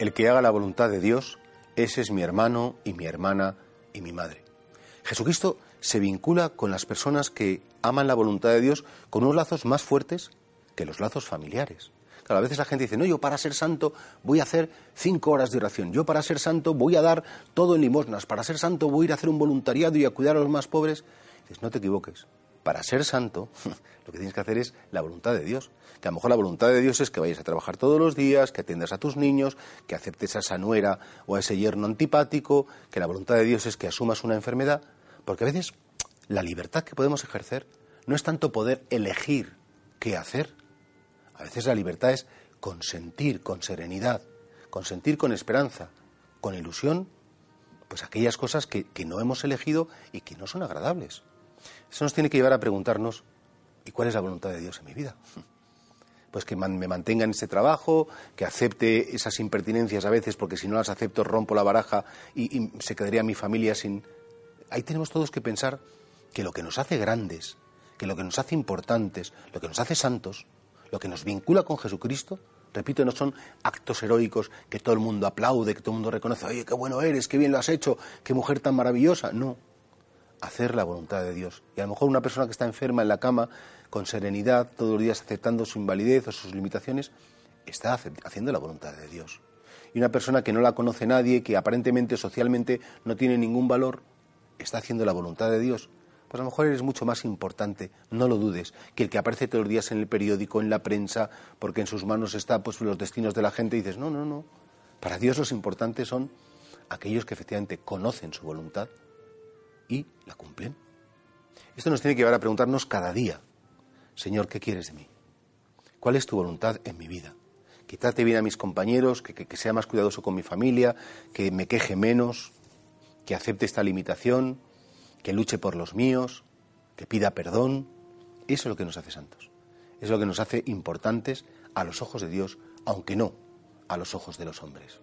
El que haga la voluntad de Dios, ese es mi hermano y mi hermana y mi madre. Jesucristo se vincula con las personas que aman la voluntad de Dios con unos lazos más fuertes que los lazos familiares. Claro, a veces la gente dice, no, yo para ser santo voy a hacer cinco horas de oración, yo para ser santo voy a dar todo en limosnas, para ser santo voy a ir a hacer un voluntariado y a cuidar a los más pobres. no te equivoques, para ser santo, lo que tienes que hacer es la voluntad de Dios. Que a lo mejor la voluntad de Dios es que vayas a trabajar todos los días, que atiendas a tus niños, que aceptes a esa nuera o a ese yerno antipático, que la voluntad de Dios es que asumas una enfermedad, porque a veces la libertad que podemos ejercer no es tanto poder elegir qué hacer. A veces la libertad es consentir con serenidad, consentir con esperanza, con ilusión, pues aquellas cosas que, que no hemos elegido y que no son agradables. Eso nos tiene que llevar a preguntarnos, ¿y cuál es la voluntad de Dios en mi vida? Pues que me mantenga en ese trabajo, que acepte esas impertinencias a veces, porque si no las acepto rompo la baraja y, se quedaría mi familia sin... Ahí tenemos todos que pensar que lo que nos hace grandes, que lo que nos hace importantes, lo que nos hace santos, lo que nos vincula con Jesucristo, repito, no son actos heroicos que todo el mundo aplaude, que todo el mundo reconoce, oye, qué bueno eres, qué bien lo has hecho, qué mujer tan maravillosa. No, hacer la voluntad de Dios. Y a lo mejor una persona que está enferma en la cama, con serenidad, todos los días aceptando su invalidez o sus limitaciones, está haciendo la voluntad de Dios. Y una persona que no la conoce nadie, que aparentemente socialmente no tiene ningún valor, está haciendo la voluntad de Dios. Pues a lo mejor eres mucho más importante, no lo dudes, que el que aparece todos los días en el periódico, en la prensa, porque en sus manos está pues los destinos de la gente y dices, no, no, no. Para Dios los importantes son aquellos que efectivamente conocen su voluntad y la cumplen. Esto nos tiene que llevar a preguntarnos cada día, Señor, ¿qué quieres de mí? ¿Cuál es tu voluntad en mi vida? Que trate bien a mis compañeros, que, sea más cuidadoso con mi familia, que me queje menos, que acepte esta limitación, que luche por los míos, que pida perdón. Eso es lo que nos hace santos. Eso es lo que nos hace importantes a los ojos de Dios, aunque no a los ojos de los hombres.